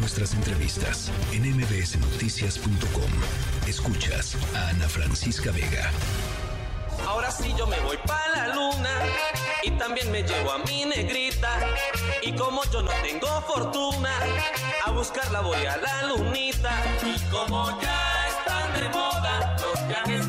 nuestras entrevistas en mbsnoticias.com. Escuchas a Ana Francisca Vega. Ahora sí yo me voy para la luna y también me llevo a mi negrita. Y como yo no tengo fortuna, a buscarla voy a la lunita. Y como ya están de moda los viajes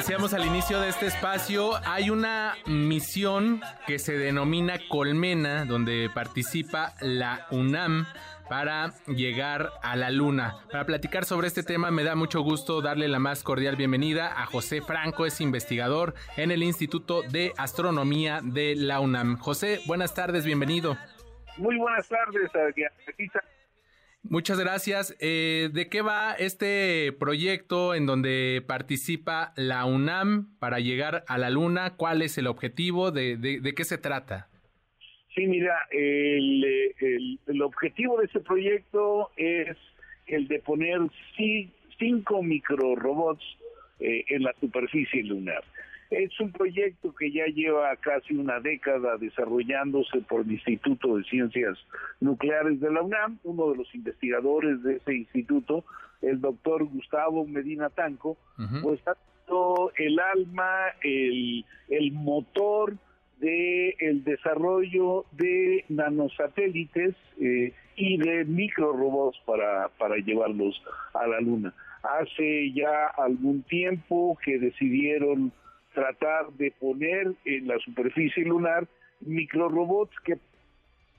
decíamos al inicio de este espacio, hay una misión que se denomina Colmena, donde participa la UNAM para llegar a la luna. Para platicar sobre este tema me da mucho gusto darle la más cordial bienvenida a José Franco, es investigador en el Instituto de Astronomía de la UNAM. José, buenas tardes, bienvenido. Muy buenas tardes, Muchas gracias. Eh, ¿De qué va este proyecto en donde participa la UNAM para llegar a la Luna? ¿Cuál es el objetivo? ¿De, de qué se trata? Sí, mira, el, el, objetivo de ese proyecto es el de poner cinco microrobots eh, en la superficie lunar. Es un proyecto que ya lleva casi una década desarrollándose por el Instituto de Ciencias Nucleares de la UNAM. Uno de los investigadores de ese instituto, el doctor Gustavo Medina Tanco, pues ha el alma, el, el motor, de el desarrollo de nanosatélites eh, y de microrobots para, para llevarlos a la Luna. Hace ya algún tiempo que decidieron tratar de poner en la superficie lunar microrobots que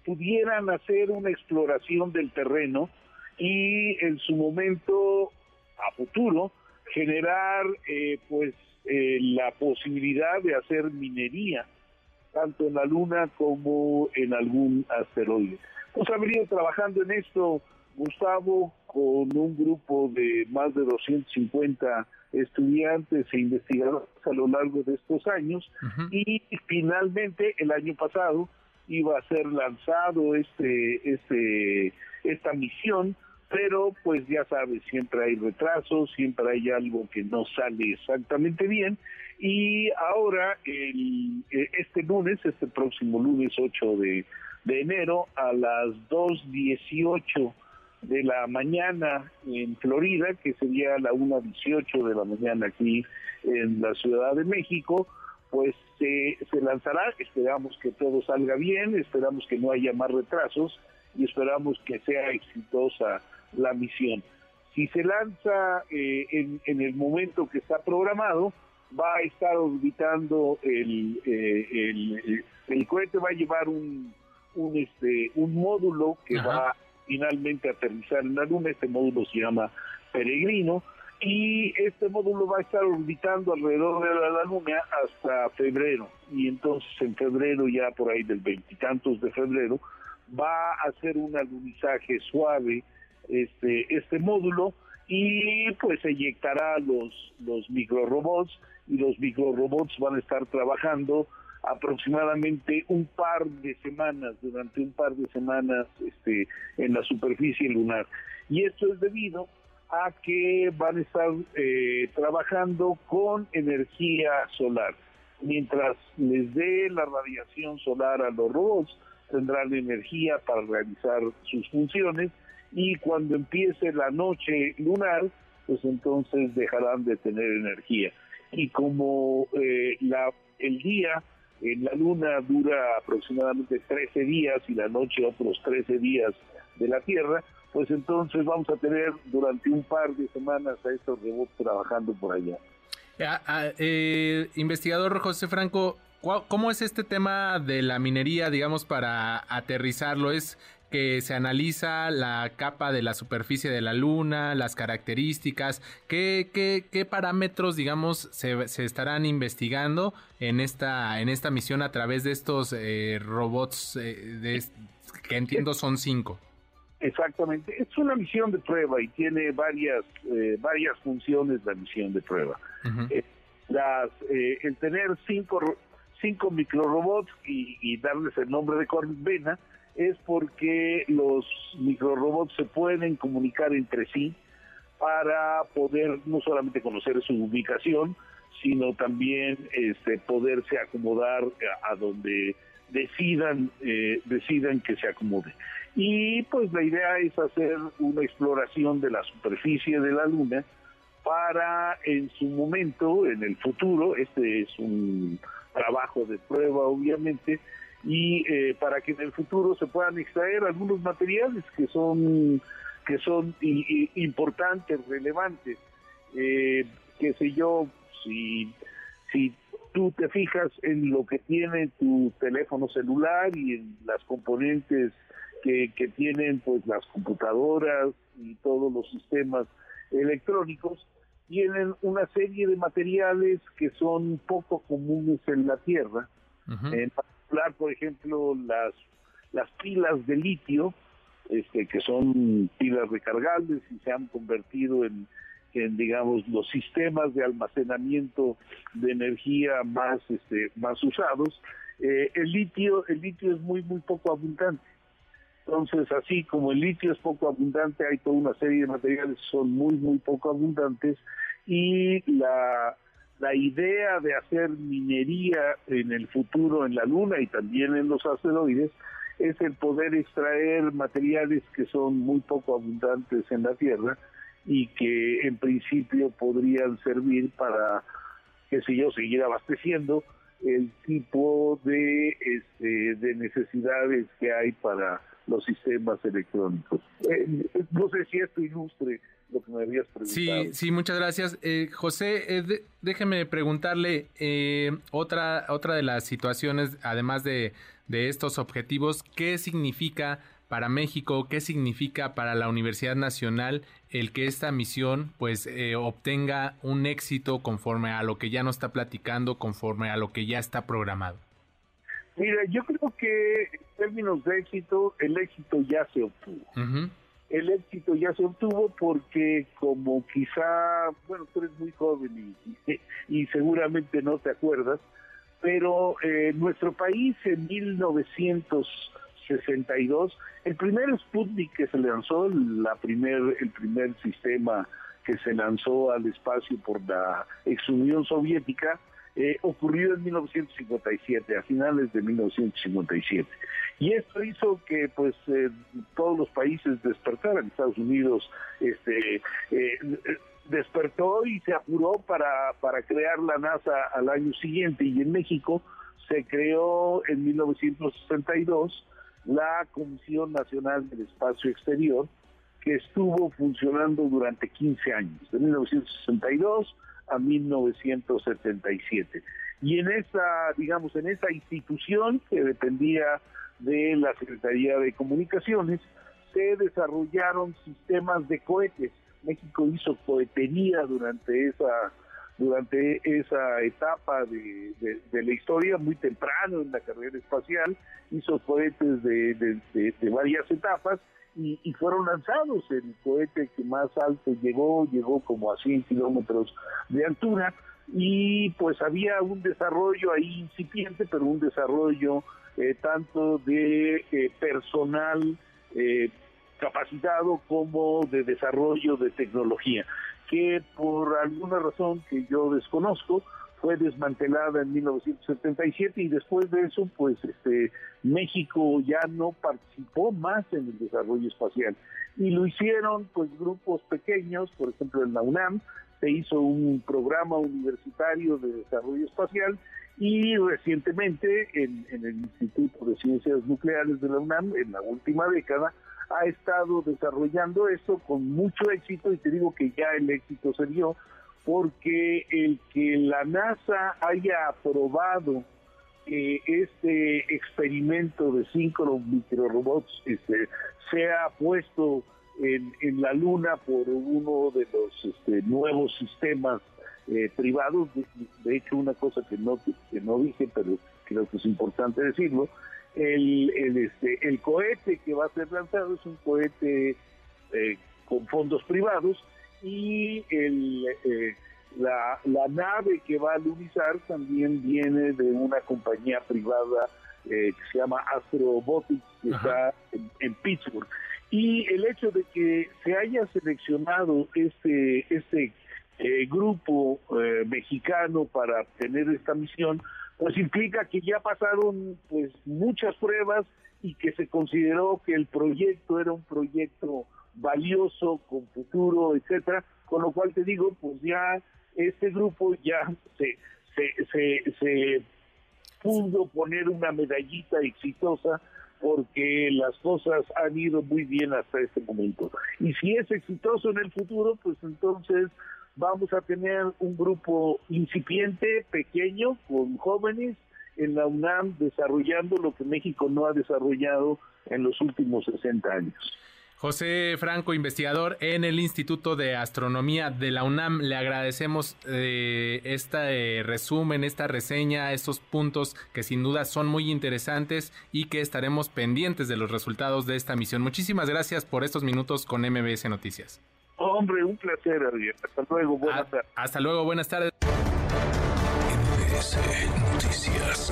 pudieran hacer una exploración del terreno y en su momento a futuro generar eh, pues eh, la posibilidad de hacer minería tanto en la Luna como en algún asteroide. Pues ha venido trabajando en esto Gustavo con un grupo de más de 250 estudiantes e investigadores a lo largo de estos años y finalmente el año pasado iba a ser lanzado este este esta misión pero pues ya sabes, siempre hay retrasos, siempre hay algo que no sale exactamente bien y ahora el, eh, este lunes, este próximo lunes 8 de, enero a las 2.18 de la mañana en Florida, que sería la 1.18 de la mañana aquí en la Ciudad de México, pues se lanzará, esperamos que todo salga bien, esperamos que no haya más retrasos y esperamos que sea exitosa la misión. Si se lanza eh, en, el momento que está programado, va a estar orbitando el, eh, el, cohete, va a llevar un, un, este, un módulo que va finalmente aterrizar en la Luna, este módulo se llama Peregrino, y este módulo va a estar orbitando alrededor de la Luna hasta febrero, y entonces en febrero, ya por ahí del veintitantos de febrero, va a hacer un alunizaje suave este, este módulo y pues eyectará los, los microrobots y los microrobots van a estar trabajando aproximadamente un par de semanas, durante un par de semanas este, en la superficie lunar. Y esto es debido a que van a estar eh, trabajando con energía solar. Mientras les dé la radiación solar a los robots, tendrán energía para realizar sus funciones y cuando empiece la noche lunar, pues entonces dejarán de tener energía. Y como eh, la, el día en la luna dura aproximadamente 13 días y la noche otros 13 días de la Tierra, pues entonces vamos a tener durante un par de semanas a estos robots trabajando por allá. Ah, ah, eh, investigador José Franco, ¿cómo es este tema de la minería, digamos, para aterrizarlo? ¿Es que se analiza la capa de la superficie de la Luna, las características, qué, qué, qué parámetros, digamos, se, se, estarán investigando en esta, en esta misión a través de estos eh, robots eh, de, que entiendo son cinco. Exactamente, es una misión de prueba y tiene varias, eh, varias funciones la misión de prueba. las, el tener cinco, cinco microrobots y, y darles el nombre de Corvena, es porque los microrobots se pueden comunicar entre sí para poder no solamente conocer su ubicación, sino también este, poderse acomodar a, donde decidan, eh, decidan que se acomode. Y pues la idea es hacer una exploración de la superficie de la Luna para en su momento, en el futuro, este es un trabajo de prueba obviamente, y eh, para que en el futuro se puedan extraer algunos materiales que son que son importantes, relevantes. Eh, qué sé yo, si, si tú te fijas en lo que tiene tu teléfono celular y en las componentes que, que tienen pues las computadoras y todos los sistemas electrónicos, tienen una serie de materiales que son poco comunes en la Tierra. En particular, por ejemplo, las, las pilas de litio, este, que son pilas recargables y se han convertido en, en digamos los sistemas de almacenamiento de energía más este más usados eh, el litio el litio es muy muy poco abundante. Entonces así como el litio es poco abundante hay toda una serie de materiales que son muy muy poco abundantes y la la idea de hacer minería en el futuro en la luna y también en los asteroides es el poder extraer materiales que son muy poco abundantes en la Tierra y que en principio podrían servir para, qué sé yo, seguir abasteciendo el tipo de, este, de necesidades que hay para los sistemas electrónicos. Eh, no sé si esto ilustre lo que me habías preguntado. Sí, sí, muchas gracias. Eh, José, eh, déjeme preguntarle otra, otra de las situaciones, además de, de estos objetivos, ¿qué significa para México, qué significa para la Universidad Nacional el que esta misión pues eh, obtenga un éxito conforme a lo que ya nos está platicando, conforme a lo que ya está programado. Mira, yo creo que en términos de éxito, el éxito ya se obtuvo. El éxito ya se obtuvo porque como quizá, bueno, tú eres muy joven y, y, seguramente no te acuerdas, pero eh, nuestro país en 1900 62. El primer Sputnik que se lanzó, la primer, el primer sistema que se lanzó al espacio por la ex Unión Soviética, eh, ocurrió en 1957, a finales de 1957. Y esto hizo que pues eh, todos los países despertaran. Estados Unidos este, eh, despertó y se apuró para, para crear la NASA al año siguiente y en México se creó en 1962 la Comisión Nacional del Espacio Exterior, que estuvo funcionando durante 15 años, de 1962 a 1977. Y en esa, digamos, en esa institución que dependía de la Secretaría de Comunicaciones, se desarrollaron sistemas de cohetes. México hizo cohetería durante esa durante esa etapa de, la historia, muy temprano en la carrera espacial, hizo cohetes de, varias etapas y, fueron lanzados. El cohete que más alto llegó, llegó como a 100 kilómetros de altura y pues había un desarrollo ahí incipiente, pero un desarrollo eh, tanto de eh, personal eh, capacitado como de desarrollo de tecnología que por alguna razón que yo desconozco fue desmantelada en 1977 y después de eso pues este México ya no participó más en el desarrollo espacial. Y lo hicieron pues grupos pequeños, por ejemplo en la UNAM se hizo un programa universitario de desarrollo espacial y recientemente en, en el Instituto de Ciencias Nucleares de la UNAM en la última década ha estado desarrollando esto con mucho éxito y te digo que ya el éxito se dio porque el que la NASA haya aprobado que este experimento de cinco microrobots este, sea puesto en, la Luna por uno de los este, nuevos sistemas eh, privados. De, hecho, una cosa que no, que no dije, pero creo que es importante decirlo, el, el, este, el cohete que va a ser lanzado es un cohete eh, con fondos privados y el, eh, la, la, nave que va a lunizar también viene de una compañía privada eh, que se llama Astrobotics, que está en, Pittsburgh. Y el hecho de que se haya seleccionado este, este eh, grupo eh, mexicano para tener esta misión, pues implica que ya pasaron pues muchas pruebas y que se consideró que el proyecto era un proyecto valioso, con futuro, etcétera, con lo cual te digo, pues ya este grupo ya se, se, se, se pudo poner una medallita exitosa porque las cosas han ido muy bien hasta este momento. Y si es exitoso en el futuro, pues entonces vamos a tener un grupo incipiente, pequeño, con jóvenes en la UNAM desarrollando lo que México no ha desarrollado en los últimos 60 años. José Franco, investigador en el Instituto de Astronomía de la UNAM, le agradecemos eh, este resumen, esta reseña, estos puntos que sin duda son muy interesantes y que estaremos pendientes de los resultados de esta misión. Muchísimas gracias por estos minutos con MBS Noticias. Hombre, un placer, ah, Ariel. Hasta luego, buenas tardes. Hasta luego, buenas tardes. MBS Noticias.